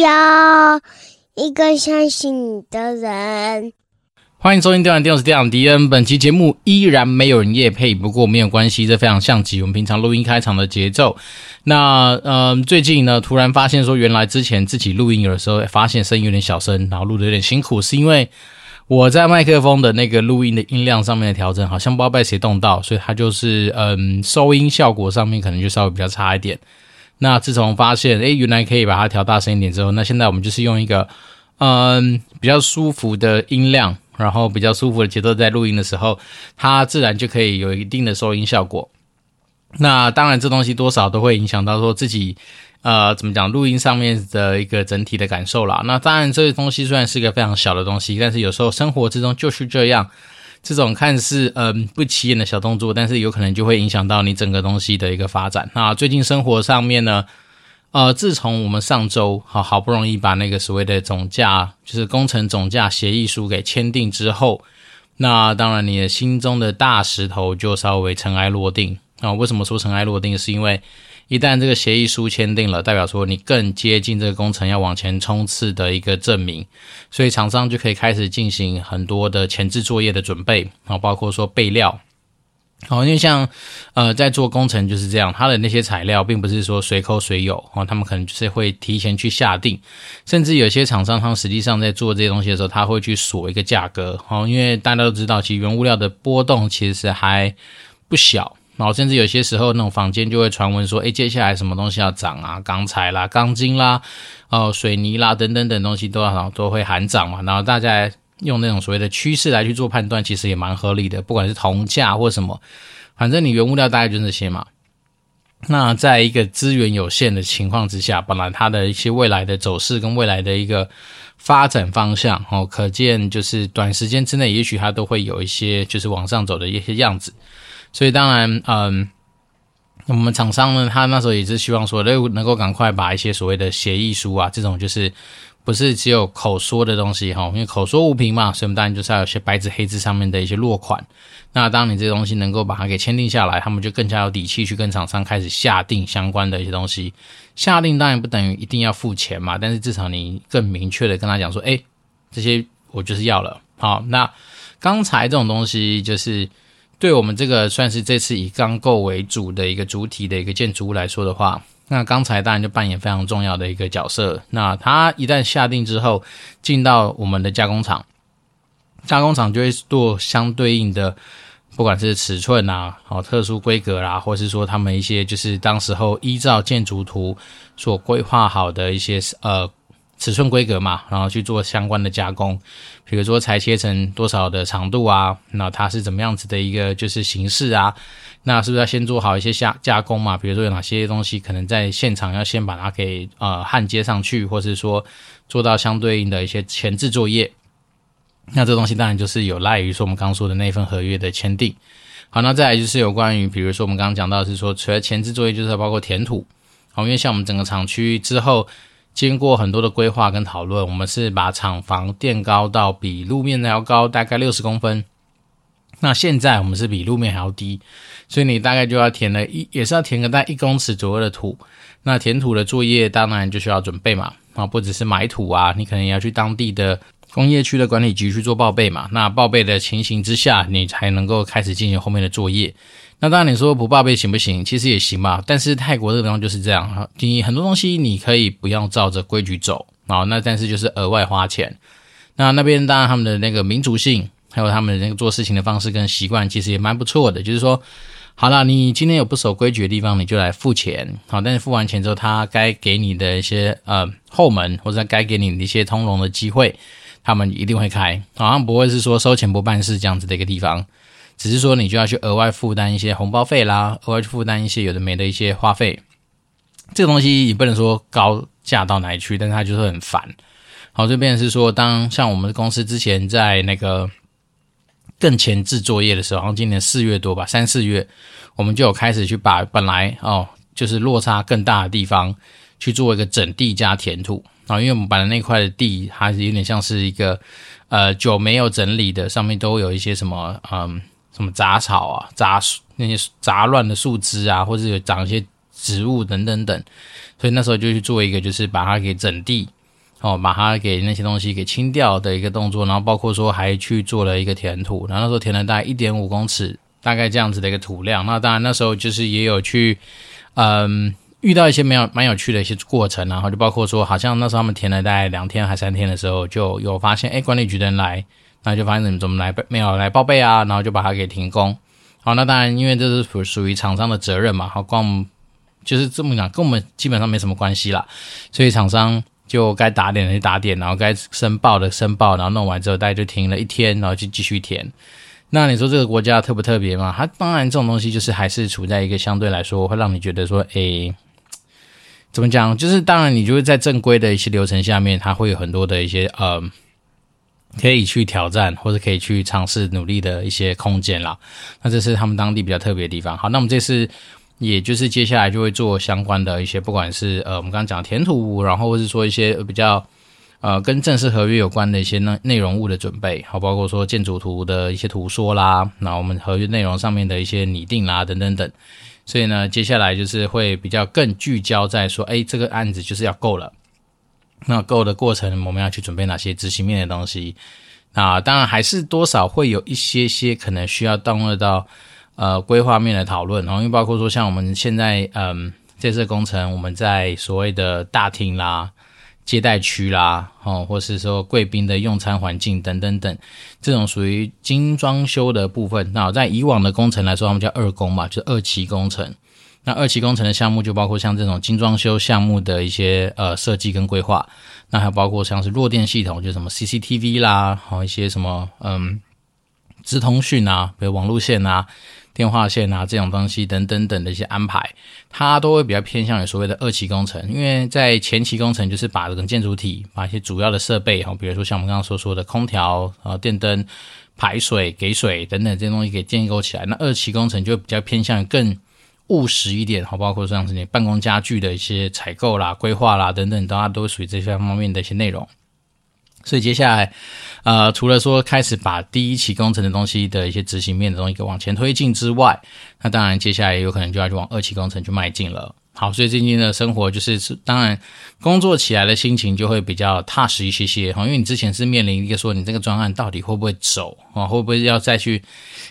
要一个相信你的人。欢迎收听《电玩电视》，电玩迪恩。本期节目依然没有人业配，不过没有关系，这非常像极我们平常录音开场的节奏。那呃，最近呢，突然发现说，原来之前自己录音有的时候发现声音有点小声，然后录的有点辛苦，是因为我在麦克风的那个录音的音量上面的调整，好像不知道被谁动到，所以它就是嗯，收音效果上面可能就稍微比较差一点。那自从发现诶，原来可以把它调大声一点之后，那现在我们就是用一个嗯比较舒服的音量。然后比较舒服的节奏，在录音的时候，它自然就可以有一定的收音效果。那当然，这东西多少都会影响到说自己，呃，怎么讲，录音上面的一个整体的感受啦。那当然，这个东西虽然是一个非常小的东西，但是有时候生活之中就是这样，这种看似嗯、不起眼的小动作，但是有可能就会影响到你整个东西的一个发展。那最近生活上面呢？呃，自从我们上周好好不容易把那个所谓的总价，就是工程总价协议书给签订之后，那当然你的心中的大石头就稍微尘埃落定啊。为什么说尘埃落定？是因为一旦这个协议书签订了，代表说你更接近这个工程要往前冲刺的一个证明，所以厂商就可以开始进行很多的前置作业的准备啊，包括说备料。好，因为像，呃，在做工程就是这样，它的那些材料并不是说随口随有哦，他们可能就是会提前去下定，甚至有些厂商他们实际上在做这些东西的时候，他会去锁一个价格。哦，因为大家都知道，其实原物料的波动其实还不小，然后甚至有些时候那种坊间就会传闻说，诶，接下来什么东西要涨啊，钢材啦、钢筋啦、哦，水泥啦等等等东西都要都会喊涨嘛，然后大家。用那种所谓的趋势来去做判断，其实也蛮合理的。不管是铜价或什么，反正你原物料大概就这些嘛。那在一个资源有限的情况之下，本来它的一些未来的走势跟未来的一个发展方向，哦，可见就是短时间之内，也许它都会有一些就是往上走的一些样子。所以当然，嗯，我们厂商呢，他那时候也是希望说，能能够赶快把一些所谓的协议书啊，这种就是。不是只有口说的东西哈，因为口说无凭嘛，所以我们当然就是要有些白纸黑字上面的一些落款。那当你这些东西能够把它给签订下来，他们就更加有底气去跟厂商开始下定相关的一些东西。下定当然不等于一定要付钱嘛，但是至少你更明确的跟他讲说，哎，这些我就是要了。好，那刚才这种东西，就是对我们这个算是这次以钢构为主的一个主体的一个建筑物来说的话。那钢材当然就扮演非常重要的一个角色。那它一旦下定之后，进到我们的加工厂，加工厂就会做相对应的，不管是尺寸啊，好特殊规格啦，或是说他们一些就是当时候依照建筑图所规划好的一些呃尺寸规格嘛，然后去做相关的加工，比如说裁切成多少的长度啊，那它是怎么样子的一个就是形式啊。那是不是要先做好一些下加工嘛？比如说有哪些东西可能在现场要先把它给呃焊接上去，或是说做到相对应的一些前置作业。那这东西当然就是有赖于说我们刚刚说的那份合约的签订。好，那再来就是有关于比如说我们刚刚讲到是说，除了前置作业，就是包括填土。好，因为像我们整个厂区之后经过很多的规划跟讨论，我们是把厂房垫高到比路面还要高大概六十公分。那现在我们是比路面还要低。所以你大概就要填了一，也是要填个大概一公尺左右的土。那填土的作业当然就需要准备嘛，啊，不只是买土啊，你可能也要去当地的工业区的管理局去做报备嘛。那报备的情形之下，你才能够开始进行后面的作业。那当然你说不报备行不行？其实也行吧。但是泰国这个地方就是这样，你很多东西你可以不要照着规矩走啊，那但是就是额外花钱。那那边当然他们的那个民族性，还有他们的那个做事情的方式跟习惯，其实也蛮不错的，就是说。好了，你今天有不守规矩的地方，你就来付钱。好，但是付完钱之后，他该给你的一些呃后门，或者该给你的一些通融的机会，他们一定会开。好像不会是说收钱不办事这样子的一个地方，只是说你就要去额外负担一些红包费啦，额外去负担一些有的没的一些花费。这个东西也不能说高价到哪里去，但是它就是很烦。好，这边是说，当像我们公司之前在那个。更前置作业的时候，好像今年四月多吧，三四月，我们就有开始去把本来哦，就是落差更大的地方去做一个整地加填土啊，因为我们本来那块的地还是有点像是一个呃久没有整理的，上面都有一些什么嗯什么杂草啊、杂树那些杂乱的树枝啊，或者有长一些植物等等等，所以那时候就去做一个，就是把它给整地，哦，把它给那些东西给清掉的一个动作，然后包括说还去做了一个填土，然后那时候填了大概一点五公尺，大概这样子的一个土量。那当然那时候就是也有去，嗯，遇到一些没有蛮有趣的一些过程，然后就包括说，好像那时候他们填了大概两天还三天的时候，就有发现，哎，管理局的人来。那就发现你们怎么来没有来报备啊？然后就把它给停工。好，那当然，因为这是属属于厂商的责任嘛。好，跟我们就是这么讲，跟我们基本上没什么关系啦。所以厂商就该打点的就打点，然后该申报的申报，然后弄完之后，大家就停了一天，然后就继续填。那你说这个国家特不特别嘛？它当然这种东西就是还是处在一个相对来说会让你觉得说，诶，怎么讲？就是当然你就会在正规的一些流程下面，它会有很多的一些呃。可以去挑战或者可以去尝试努力的一些空间啦。那这是他们当地比较特别的地方。好，那我们这次也就是接下来就会做相关的一些，不管是呃我们刚刚讲填土，然后或是说一些比较呃跟正式合约有关的一些内内容物的准备，好，包括说建筑图的一些图说啦，那我们合约内容上面的一些拟定啦等等等。所以呢，接下来就是会比较更聚焦在说，哎，这个案子就是要够了。那够的过程，我们要去准备哪些执行面的东西？那当然还是多少会有一些些可能需要动用到呃规划面的讨论，然后因为包括说像我们现在嗯这次工程，我们在所谓的大厅啦、接待区啦，哦，或是说贵宾的用餐环境等等等，这种属于精装修的部分。那在以往的工程来说，他们叫二工嘛，就是二期工程。那二期工程的项目就包括像这种精装修项目的一些呃设计跟规划，那还包括像是弱电系统，就什么 CCTV 啦，好一些什么嗯，资通讯啊，比如网路线啊、电话线啊这种东西等等等的一些安排，它都会比较偏向于所谓的二期工程，因为在前期工程就是把这个建筑体、把一些主要的设备哈，比如说像我们刚刚所说的空调啊、电灯、排水、给水等等这些东西给建构起来，那二期工程就比较偏向于更。务实一点，好，包括像是你办公家具的一些采购啦、规划啦等等，大家都属于这些方面的一些内容。所以接下来，呃，除了说开始把第一期工程的东西的一些执行面的东西给往前推进之外，那当然接下来也有可能就要去往二期工程去迈进了。好，所以最近的生活就是，当然工作起来的心情就会比较踏实一些些哈，因为你之前是面临一个说你这个专案到底会不会走啊，会不会要再去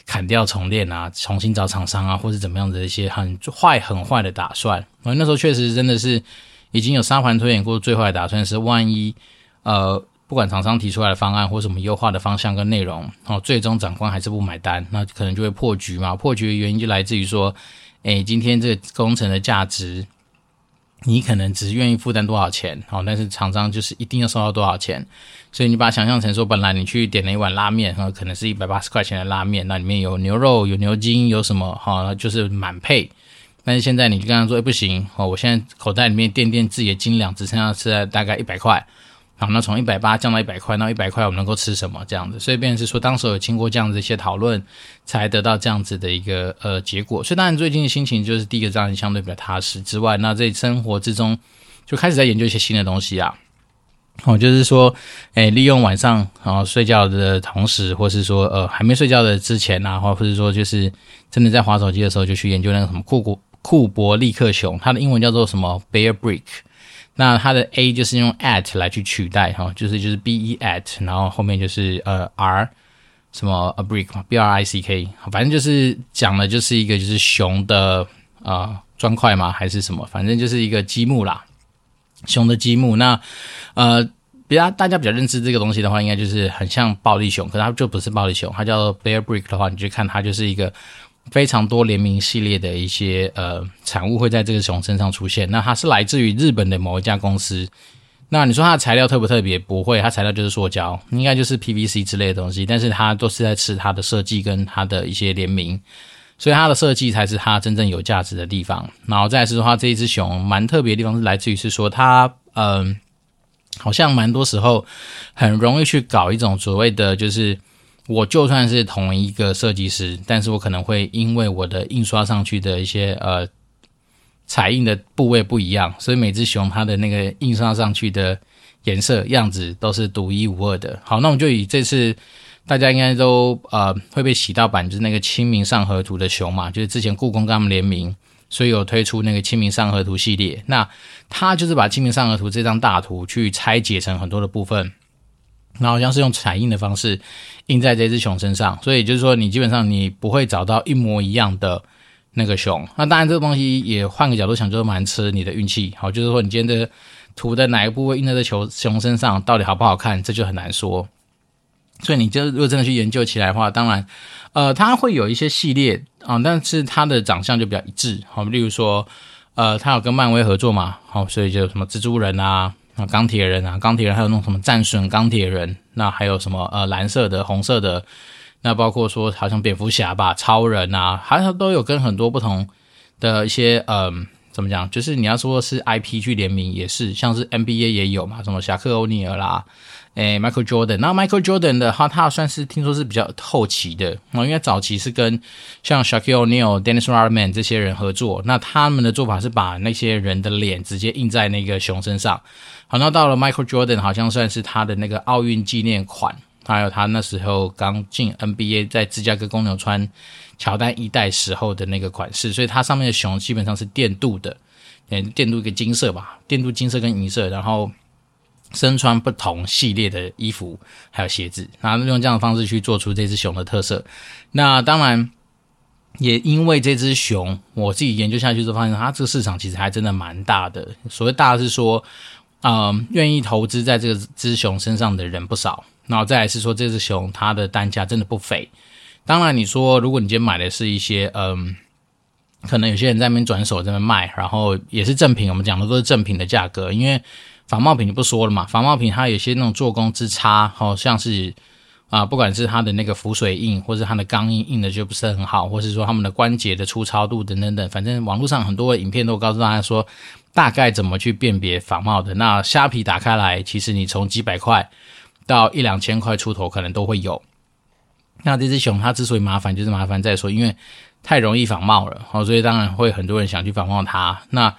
砍掉重练啊，重新找厂商啊，或是怎么样的一些很坏很坏的打算。那时候确实真的是已经有沙盘推演过，最坏的打算是万一呃，不管厂商提出来的方案或什么优化的方向跟内容，哦，最终长官还是不买单，那可能就会破局嘛。破局的原因就来自于说。诶，今天这个工程的价值，你可能只愿意负担多少钱，好，但是厂商就是一定要收到多少钱，所以你把它想象成说，本来你去点了一碗拉面，哈，可能是一百八十块钱的拉面，那里面有牛肉、有牛筋、有什么，哈，就是满配。但是现在你就跟他说，诶，不行，哦，我现在口袋里面垫垫自己的斤两，只剩下是大概一百块。好，那从一百八降到一百块，那一百块我们能够吃什么？这样子，所以变成是说，当时有经过这样子一些讨论，才得到这样子的一个呃结果。所以当然最近的心情就是第一个让人相对比较踏实之外，那在生活之中就开始在研究一些新的东西啊。哦，就是说，诶，利用晚上然后睡觉的同时，或是说呃还没睡觉的之前啊，或者是说就是真的在滑手机的时候，就去研究那个什么库库库伯利克熊，它的英文叫做什么 Bear Brick。那它的 A 就是用 at 来去取代哈，就是就是 B E at，然后后面就是呃 R 什么 a brick 嘛，B R I C K，反正就是讲的就是一个就是熊的啊砖块嘛，还是什么，反正就是一个积木啦，熊的积木。那呃比较大家比较认知这个东西的话，应该就是很像暴力熊，可是它就不是暴力熊，它叫 Bear Brick 的话，你就看它就是一个。非常多联名系列的一些呃产物会在这个熊身上出现。那它是来自于日本的某一家公司。那你说它的材料特不特别？不会，它材料就是塑胶，应该就是 PVC 之类的东西。但是它都是在吃它的设计跟它的一些联名，所以它的设计才是它真正有价值的地方。然后再来是说，它这一只熊蛮特别的地方是来自于是说它嗯、好像蛮多时候很容易去搞一种所谓的就是。我就算是同一个设计师，但是我可能会因为我的印刷上去的一些呃彩印的部位不一样，所以每只熊它的那个印刷上去的颜色样子都是独一无二的。好，那我们就以这次大家应该都呃会被洗到版，就是那个清明上河图的熊嘛，就是之前故宫跟他们联名所以有推出那个《清明上河图》系列。那它就是把《清明上河图》这张大图去拆解成很多的部分，那好像是用彩印的方式印在这只熊身上，所以就是说你基本上你不会找到一模一样的那个熊。那当然这个东西也换个角度想，就是蛮吃你的运气。好，就是说你今天的图的哪一部位印在这熊熊身上，到底好不好看，这就很难说。所以你就如果真的去研究起来的话，当然，呃，它会有一些系列啊，但是它的长相就比较一致。好，例如说，呃，它有跟漫威合作嘛，好，所以就什么蜘蛛人啊，啊，钢铁人啊，钢铁人还有那种什么战损钢铁人，那还有什么呃蓝色的、红色的，那包括说好像蝙蝠侠吧、超人啊，好像都有跟很多不同的一些嗯、怎么讲？就是你要说是 IP 去联名也是，像是 NBA 也有嘛，什么侠客欧尼尔啦。诶，Michael Jordan，那 Michael Jordan 的话，他算是听说是比较后期的哦，因为早期是跟像 Shaquille O'Neal、Dennis Rodman 这些人合作，那他们的做法是把那些人的脸直接印在那个熊身上。好，那到了 Michael Jordan，好像算是他的那个奥运纪念款，还有他那时候刚进 NBA 在芝加哥公牛穿乔丹一代时候的那个款式，所以它上面的熊基本上是电镀的，诶，电镀一个金色吧，电镀金色跟银色，然后。身穿不同系列的衣服，还有鞋子，然后用这样的方式去做出这只熊的特色。那当然，也因为这只熊，我自己研究下去之后发现，它这个市场其实还真的蛮大的。所谓大的是说，嗯，愿意投资在这个只熊身上的人不少。然后再来是说，这只熊它的单价真的不菲。当然，你说如果你今天买的是一些，嗯，可能有些人在那边转手在那边卖，然后也是正品，我们讲的都是正品的价格，因为。仿冒品就不说了嘛，仿冒品它有些那种做工之差，好像是啊，不管是它的那个浮水印，或是它的钢印印的就不是很好，或是说他们的关节的粗糙度等等等，反正网络上很多影片都告诉大家说大概怎么去辨别仿冒的。那虾皮打开来，其实你从几百块到一两千块出头可能都会有。那这只熊它之所以麻烦，就是麻烦在说，因为太容易仿冒了，好，所以当然会很多人想去仿冒它。那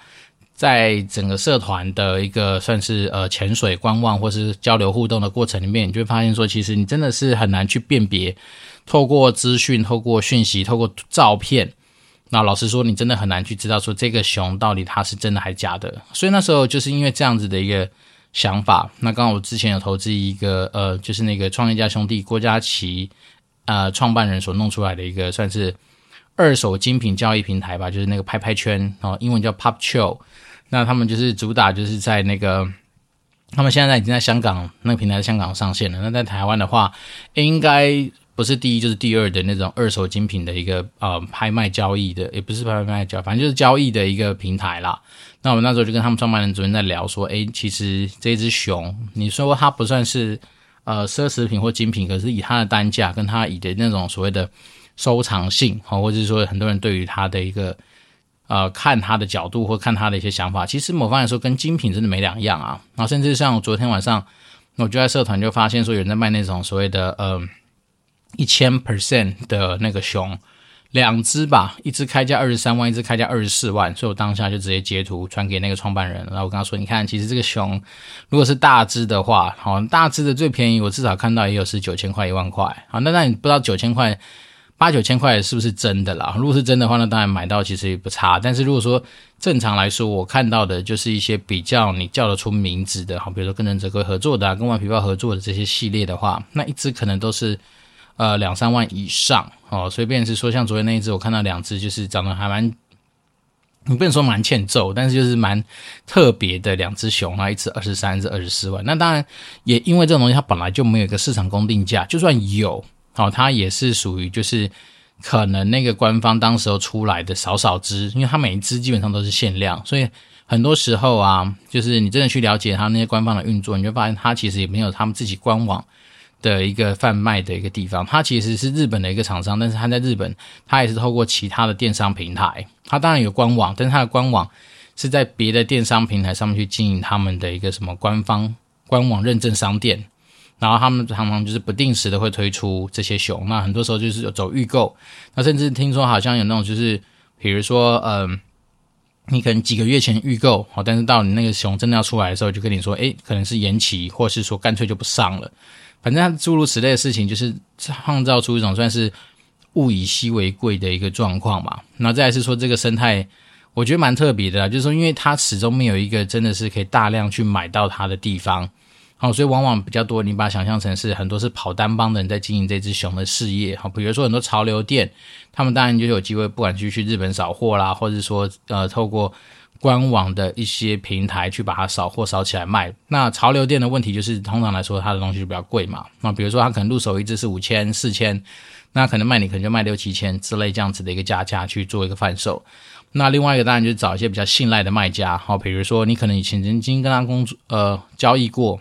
在整个社团的一个算是呃潜水观望或是交流互动的过程里面，你就会发现说，其实你真的是很难去辨别，透过资讯、透过讯息、透过照片，那老实说，你真的很难去知道说这个熊到底它是真的还是假的。所以那时候就是因为这样子的一个想法，那刚好我之前有投资一个呃，就是那个创业家兄弟郭佳琪呃创办人所弄出来的一个算是二手精品交易平台吧，就是那个拍拍圈哦，英文叫 PopChill。那他们就是主打，就是在那个，他们现在已经在香港那个平台香港上线了。那在台湾的话，应该不是第一就是第二的那种二手精品的一个呃拍卖交易的，也不是拍卖交易，反正就是交易的一个平台啦。那我们那时候就跟他们创办人主任在聊说，诶，其实这只熊，你说它不算是呃奢侈品或精品，可是以它的单价跟它以的那种所谓的收藏性，好，或者是说很多人对于它的一个。呃，看他的角度或看他的一些想法，其实某方面来说跟精品真的没两样啊。然后甚至像昨天晚上，我就在社团就发现说有人在卖那种所谓的呃一千 percent 的那个熊，两只吧，一只开价二十三万，一只开价二十四万，所以我当下就直接截图传给那个创办人，然后我跟他说，你看，其实这个熊如果是大只的话，好，大只的最便宜，我至少看到也有是九千块一万块，好，那那你不知道九千块。八九千块是不是真的啦？如果是真的话，那当然买到其实也不差。但是如果说正常来说，我看到的就是一些比较你叫得出名字的，好，比如说跟忍者龟合作的，跟顽皮豹合作的这些系列的话，那一只可能都是呃两三万以上哦。所以便是说，像昨天那一只，我看到两只就是长得还蛮，你不能说蛮欠揍，但是就是蛮特别的两只熊啊，一只二十三，一只二十四万。那当然也因为这种东西，它本来就没有一个市场公定价，就算有。哦，它也是属于就是可能那个官方当时候出来的少少只，因为它每一只基本上都是限量，所以很多时候啊，就是你真的去了解它那些官方的运作，你就发现它其实也没有他们自己官网的一个贩卖的一个地方。它其实是日本的一个厂商，但是它在日本，它也是透过其他的电商平台，它当然有官网，但是它的官网是在别的电商平台上面去经营他们的一个什么官方官网认证商店。然后他们常常就是不定时的会推出这些熊，那很多时候就是有走预购，那甚至听说好像有那种就是，比如说，嗯、你可能几个月前预购，好，但是到你那个熊真的要出来的时候，就跟你说，诶，可能是延期，或是说干脆就不上了，反正诸如此类的事情，就是创造出一种算是物以稀为贵的一个状况嘛。那再来是说这个生态，我觉得蛮特别的，就是说，因为它始终没有一个真的是可以大量去买到它的地方，好，所以往往比较多，你把它想象成是很多是跑单帮的人在经营这只熊的事业，好，比如说很多潮流店，他们当然就有机会，不管去去日本扫货啦，或者说呃透过官网的一些平台去把它扫货扫起来卖。那潮流店的问题就是，通常来说它的东西就比较贵嘛，那比如说它可能入手一只是五千、四千，那可能卖你可能就卖六七千之类这样子的一个价价去做一个贩售。那另外一个当然就是找一些比较信赖的卖家，好，比如说你可能以前曾经跟他工作呃交易过，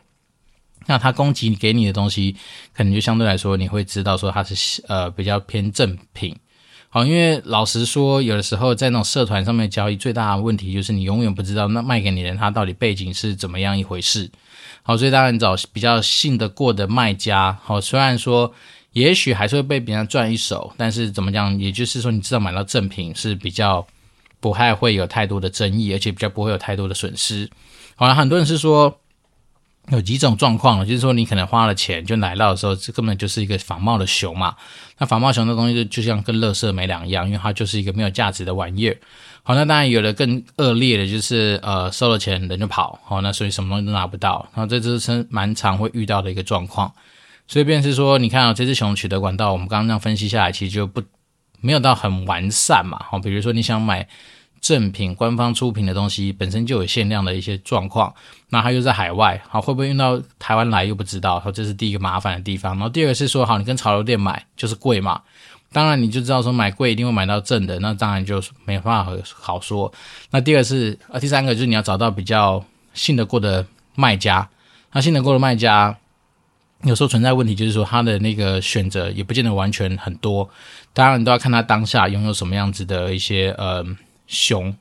那他供给给你的东西，可能就相对来说你会知道说他是呃比较偏正品，好，因为老实说，有的时候在那种社团上面交易，最大的问题就是你永远不知道那卖给你的人他到底背景是怎么样一回事，好，所以当然找比较信得过的卖家，好，虽然说也许还是会被别人赚一手，但是怎么讲，也就是说你知道买到正品是比较。不太会有太多的争议，而且比较不会有太多的损失。好了，很多人是说有几种状况，就是说你可能花了钱就奶酪的时候，这根本就是一个仿冒的熊嘛。那仿冒熊的东西就就像跟垃圾没两样，因为它就是一个没有价值的玩意儿。好，那当然有的更恶劣的，就是呃收了钱人就跑，好，那所以什么东西都拿不到。然后这只是蛮常会遇到的一个状况。所以便是说，你看啊，这只熊取得管道，我们刚刚这样分析下来，其实就不。没有到很完善嘛，好，比如说你想买正品、官方出品的东西，本身就有限量的一些状况，那它又在海外，好，会不会运到台湾来又不知道，好，这是第一个麻烦的地方。然后第二个是说，好，你跟潮流店买就是贵嘛，当然你就知道说买贵一定会买到正的，那当然就没办法好说。那第二个是，呃，第三个就是你要找到比较信得过的卖家，那信得过的卖家。有时候存在问题，就是说他的那个选择也不见得完全很多，当然你都要看他当下拥有什么样子的一些呃熊，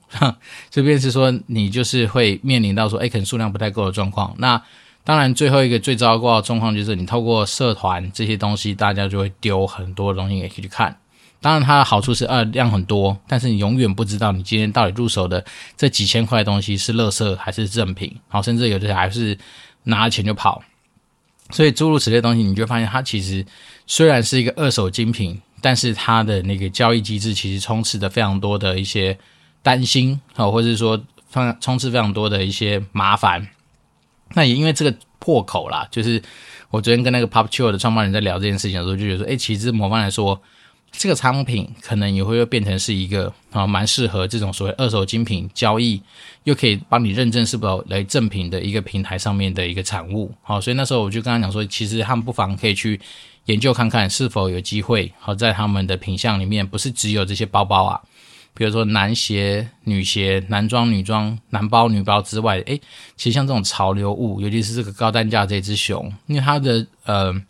这边是说你就是会面临到说，哎，可能数量不太够的状况。那当然最后一个最糟糕的状况就是你透过社团这些东西，大家就会丢很多东西给去看。当然它的好处是呃量很多，但是你永远不知道你今天到底入手的这几千块东西是垃圾还是正品，好，甚至有的还是拿了钱就跑。所以诸如此类的东西，你就发现它其实虽然是一个二手精品，但是它的那个交易机制其实充斥着非常多的一些担心，啊，或者是说放充斥非常多的一些麻烦。那也因为这个破口啦，就是我昨天跟那个 Pop Chill 的创办人在聊这件事情的时候，就觉得说，诶，其实某方来说。这个商品可能也会变成是一个啊，蛮适合这种所谓二手精品交易，又可以帮你认证是否来正品的一个平台上面的一个产物。好，所以那时候我就跟他讲说，其实他们不妨可以去研究看看，是否有机会好在他们的品相里面，不是只有这些包包啊，比如说男鞋、女鞋、男装、女装、男包、女包之外，诶，其实像这种潮流物，尤其是这个高单价这只熊，因为它的呃。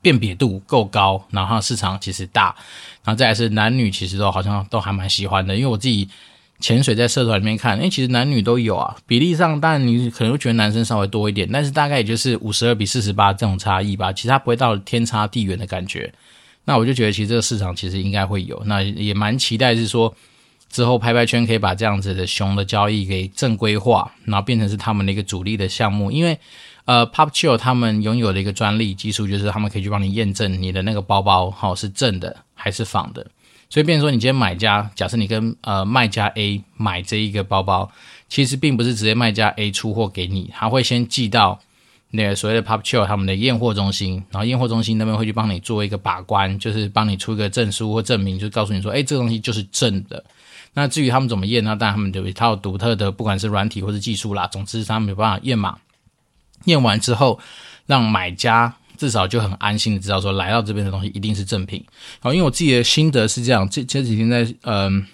辨别度够高，然后市场其实大，然后再来是男女其实都好像都还蛮喜欢的，因为我自己潜水在社团里面看，诶，其实男女都有啊，比例上当然你可能会觉得男生稍微多一点，但是大概也就是五十二比四十八这种差异吧，其实它不会到天差地远的感觉。那我就觉得其实这个市场其实应该会有，那也蛮期待是说之后拍拍圈可以把这样子的熊的交易给正规化，然后变成是他们的一个主力的项目，因为。呃，Pop Chill 他们拥有的一个专利技术，就是他们可以去帮你验证你的那个包包，好是正的还是仿的。所以，变成说你今天买家，假设你跟呃卖家 A 买这一个包包，其实并不是直接卖家 A 出货给你，他会先寄到那个所谓的 Pop Chill 他们的验货中心，然后验货中心那边会去帮你做一个把关，就是帮你出一个证书或证明，就告诉你说，哎，这个东西就是正的。那至于他们怎么验呢？当然他们有一套独特的，不管是软体或是技术啦，总之他们没办法验嘛。验完之后，让买家至少就很安心的知道说，来到这边的东西一定是正品。好，因为我自己的心得是这样，这这几天在嗯，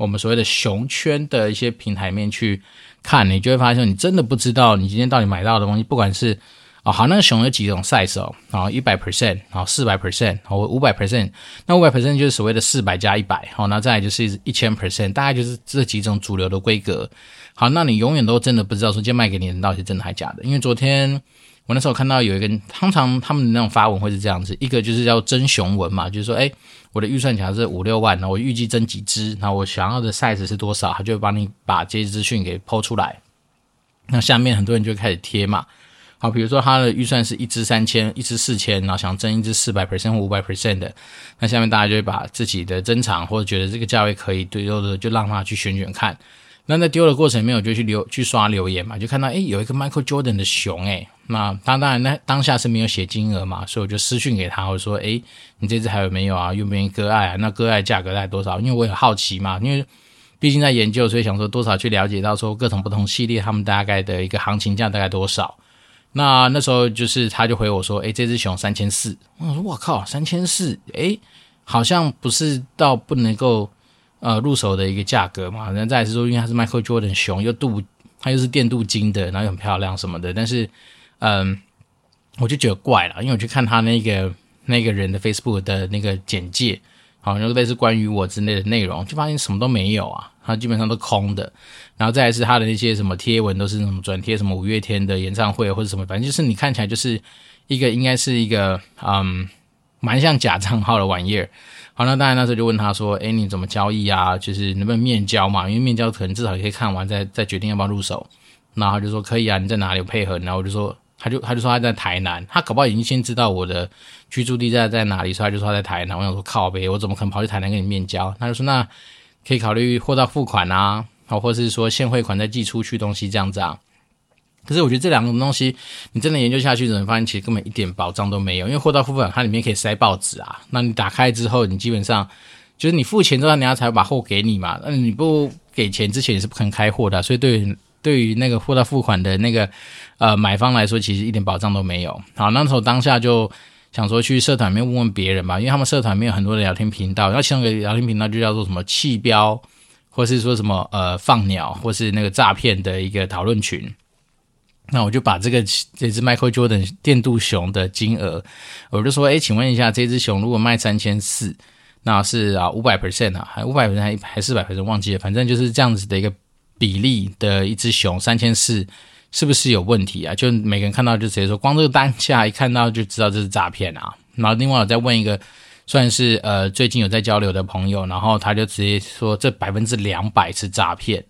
我们所谓的熊圈的一些平台面去看，你就会发现你真的不知道你今天到底买到的东西，不管是啊，好，那个熊有几种 size 哦，啊，一百 percent，然后四百 percent，好，五百 percent，那五百 percent 就是所谓的四百加一百，好，那再来就是一千 percent，大概就是这几种主流的规格。好，那你永远都真的不知道说今天卖给你的人到底是真的还是假的，因为昨天我那时候看到有一个，通常他们那种发文会是这样子，一个就是叫征熊文嘛，就是说，哎，我的预算假设五六万，那我预计征几只，那我想要的 size 是多少，他就帮你把这些资讯给抛出来。那下面很多人就开始贴嘛，好，比如说他的预算是一支三千，一支四千，然后想增一支四百 percent 或五百 percent 的，那下面大家就会把自己的珍藏或者觉得这个价位可以对丢的，就让他去选选看。那在丢的过程里面，我就去留去刷留言嘛，就看到诶有一个 Michael Jordan 的熊诶，那当当然那当下是没有写金额嘛，所以我就私讯给他，我说诶你这只还有没有啊？愿不愿意割爱啊？那割爱价格大概多少？因为我很好奇嘛，因为。毕竟在研究，所以想说多少去了解到说各种不同系列他们大概的一个行情价大概多少。那那时候就是他就回我说：“诶，这只熊三千四。”我说：“我靠，三千四，诶，好像不是到不能够呃入手的一个价格嘛。然后再是说，因为它是 Michael Jordan 熊，又镀，它又是电镀金的，然后又很漂亮什么的。但是，嗯，我就觉得怪了，因为我去看他那个那个人的 Facebook 的那个简介。”好，然后类似关于我之类的内容，就发现什么都没有啊，它基本上都空的。然后再来是它的那些什么贴文，都是那种转贴什么五月天的演唱会或者什么，反正就是你看起来就是一个应该是一个嗯，蛮像假账号的玩意儿。好，那当然那时候就问他说，诶，你怎么交易啊？就是能不能面交嘛？因为面交可能至少也可以看完再再决定要不要入手。然后他就说可以啊，你在哪里配合？然后我就说。他就他就说他在台南，他搞不好已经先知道我的居住地在在哪里，所以他就说他在台南。我想说靠北，我怎么可能跑去台南跟你面交？他就说那可以考虑货到付款啊，好，或者是说现汇款再寄出去东西这样子啊。可是我觉得这两种东西，你真的研究下去，你会发现其实根本一点保障都没有。因为货到付款，它里面可以塞报纸啊，那你打开之后，你基本上就是你付钱之后，人家才会把货给你嘛。那你不给钱之前也是不肯开货的，所以对于。对于那个货到付款的那个呃买方来说，其实一点保障都没有。好，那时候当下就想说去社团里面问问别人吧，因为他们社团里面有很多的聊天频道，然后其中一个聊天频道就叫做什么弃标，或是说什么呃放鸟，或是那个诈骗的一个讨论群。那我就把这个这只 Michael Jordan 电镀熊的金额，我就说，哎，请问一下，这只熊如果卖三千四，那是啊五百 percent 啊，还五百 percent 还还四百 percent 忘记了，反正就是这样子的一个。比例的一只熊三千四，是不是有问题啊？就每个人看到就直接说，光这个当下一看到就知道这是诈骗啊。然后另外我再问一个，算是呃最近有在交流的朋友，然后他就直接说这百分之两百是诈骗。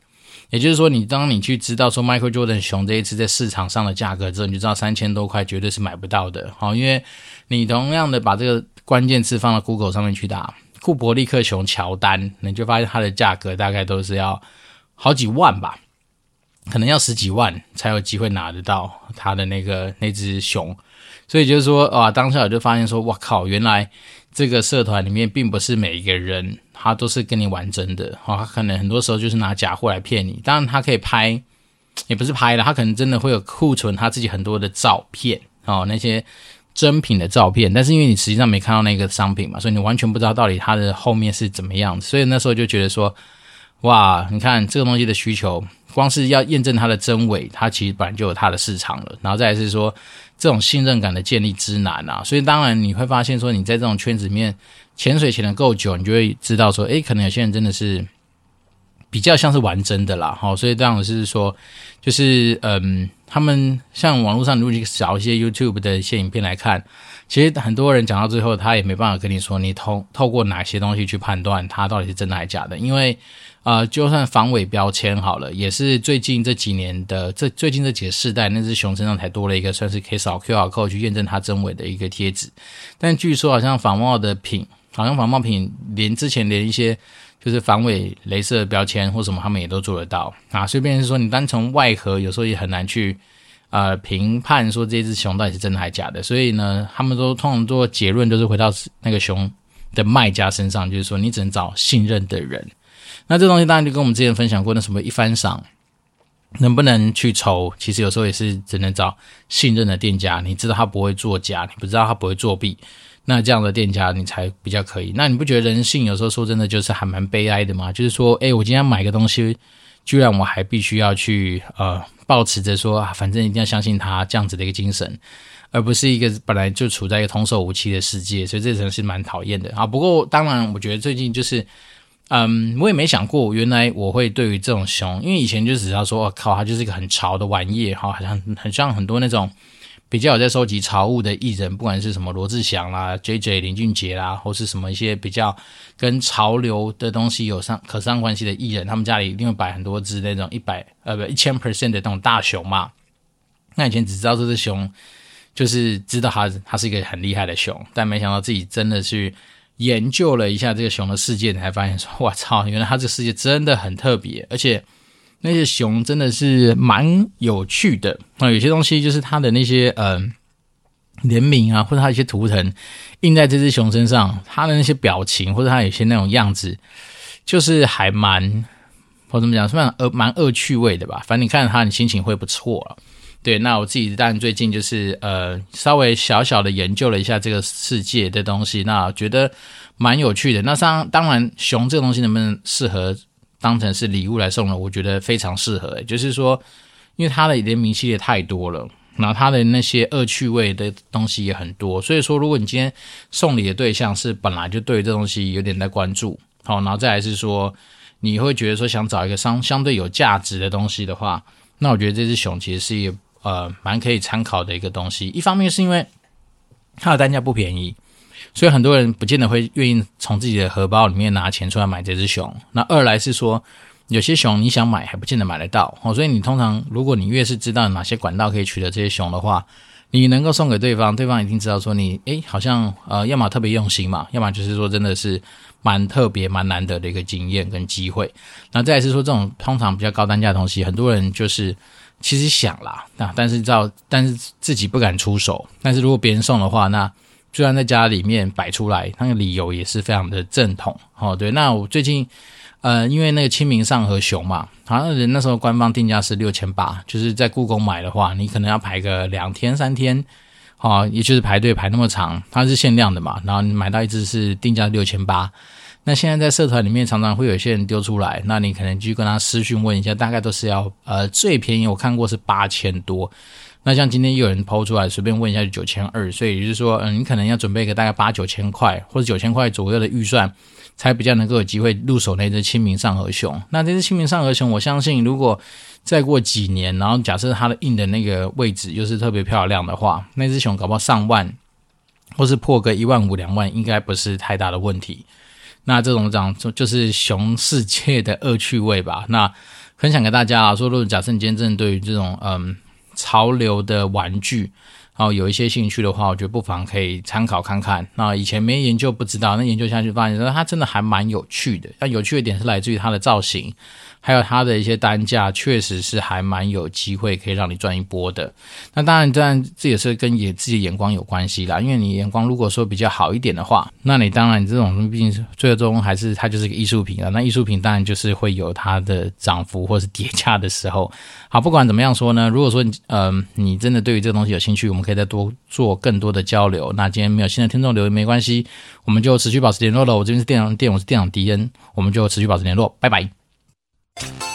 也就是说，你当你去知道说 Michael Jordan 熊这一次在市场上的价格之后，你就知道三千多块绝对是买不到的。好，因为你同样的把这个关键字放到 Google 上面去打库伯利克熊乔丹，你就发现它的价格大概都是要。好几万吧，可能要十几万才有机会拿得到他的那个那只熊，所以就是说，啊，当下我就发现说，哇靠，原来这个社团里面并不是每一个人他都是跟你玩真的，哦，他可能很多时候就是拿假货来骗你。当然，他可以拍，也不是拍的，他可能真的会有库存他自己很多的照片，哦，那些真品的照片，但是因为你实际上没看到那个商品嘛，所以你完全不知道到底它的后面是怎么样子，所以那时候就觉得说。哇，你看这个东西的需求，光是要验证它的真伪，它其实本来就有它的市场了。然后再是说，这种信任感的建立之难啊，所以当然你会发现说，你在这种圈子里面潜水潜得够久，你就会知道说，诶，可能有些人真的是比较像是玩真的啦。好，所以当然是说，就是嗯，他们像网络上如果你找一些 YouTube 的一些影片来看，其实很多人讲到最后，他也没办法跟你说，你透透过哪些东西去判断它到底是真的还是假的，因为。啊、就算防伪标签好了，也是最近这几年的这最近这几个世代，那只熊身上才多了一个算是可以扫 QR code 去验证它真伪的一个贴纸。但据说好像仿冒的品，好像仿冒品连之前连一些就是防伪镭射标签或什么，他们也都做得到啊。所以变成是说，你单从外盒有时候也很难去呃评判说这只熊到底是真的还是假的。所以呢，他们都通常做结论都是回到那个熊的卖家身上，就是说你只能找信任的人。那这东西当然就跟我们之前分享过那什么一番赏能不能去抽，其实有时候也是只能找信任的店家，你知道他不会作假，你不知道他不会作弊，那这样的店家你才比较可以。那你不觉得人性有时候说真的就是还蛮悲哀的吗？就是说，诶，我今天买个东西，居然我还必须要去呃，保持着说啊，反正一定要相信他这样子的一个精神，而不是一个本来就处在一个童叟无欺的世界，所以这真的是蛮讨厌的啊。不过当然，我觉得最近就是。嗯，我也没想过，原来我会对于这种熊，因为以前就只知道说，我、靠，它就是一个很潮的玩意，哈，好像很像很多那种比较有在收集潮物的艺人，不管是什么罗志祥啦、JJ 林俊杰啦，或是什么一些比较跟潮流的东西有上可上关系的艺人，他们家里一定会摆很多只那种一百呃不一千 percent 的那种大熊嘛。那以前只知道这只熊，就是知道它它是一个很厉害的熊，但没想到自己真的去研究了一下这个熊的世界，才发现说，我操，原来它这世界真的很特别，而且那些熊真的是蛮有趣的。啊有些东西就是它的那些呃联名啊，或者它一些图腾印在这只熊身上，它的那些表情或者它有些那种样子，就是还蛮。或怎么讲，是蛮恶蛮恶趣味的吧？反正你看着它，你心情会不错了。对，那我自己当然最近就是呃，稍微小小的研究了一下这个世界的东西，那觉得蛮有趣的。那当当然，熊这个东西能不能适合当成是礼物来送了？我觉得非常适合。就是说，因为它的联名系列太多了，然后它的那些恶趣味的东西也很多，所以说，如果你今天送礼的对象是本来就对这东西有点在关注，好，然后再来是说。你会觉得说想找一个相相对有价值的东西的话，那我觉得这只熊其实是一个呃蛮可以参考的一个东西。一方面是因为它的单价不便宜，所以很多人不见得会愿意从自己的荷包里面拿钱出来买这只熊。那二来是说，有些熊你想买还不见得买得到哦，所以你通常如果你越是知道哪些管道可以取得这些熊的话，你能够送给对方，对方一定知道说你诶好像呃要么特别用心嘛，要么就是说真的是。蛮特别、蛮难得的一个经验跟机会。那再来是说，这种通常比较高单价的东西，很多人就是其实想啦，那但是知道，但是自己不敢出手。但是如果别人送的话，那就算在家里面摆出来，那个理由也是非常的正统。哦，对。那我最近呃，因为那个清明上河熊嘛，好像人那时候官方定价是六千八，就是在故宫买的话，你可能要排个两天三天。哦，也就是排队排那么长，它是限量的嘛，然后你买到一只是定价六千八。那现在在社团里面常常会有些人丢出来，那你可能去跟他私讯问一下，大概都是要呃最便宜我看过是八千多。那像今天又有人抛出来，随便问一下就九千二，所以就是说，嗯，你可能要准备个大概八九千块或者九千块左右的预算，才比较能够有机会入手那只清明上河熊。那这只清明上河熊，我相信如果再过几年，然后假设它的印的那个位置又是特别漂亮的话，那只熊搞不好上万，或是破个一万五两万，应该不是太大的问题。那这种讲就就是熊世界的恶趣味吧。那分享给大家啊，说如果假设你今天真的对于这种嗯潮流的玩具，然后有一些兴趣的话，我觉得不妨可以参考看看。那以前没研究不知道，那研究下去发现说它真的还蛮有趣的。那有趣的点是来自于它的造型。还有它的一些单价，确实是还蛮有机会可以让你赚一波的。那当然，当然这也是跟也自己眼光有关系啦。因为你眼光如果说比较好一点的话，那你当然你这种毕竟是最终还是它就是个艺术品啊。那艺术品当然就是会有它的涨幅或是跌价的时候。好，不管怎么样说呢，如果说你嗯、呃、你真的对于这个东西有兴趣，我们可以再多做更多的交流。那今天没有新的听众留言没关系，我们就持续保持联络了。我这边是电长店，我是电长迪恩，我们就持续保持联络，拜拜。you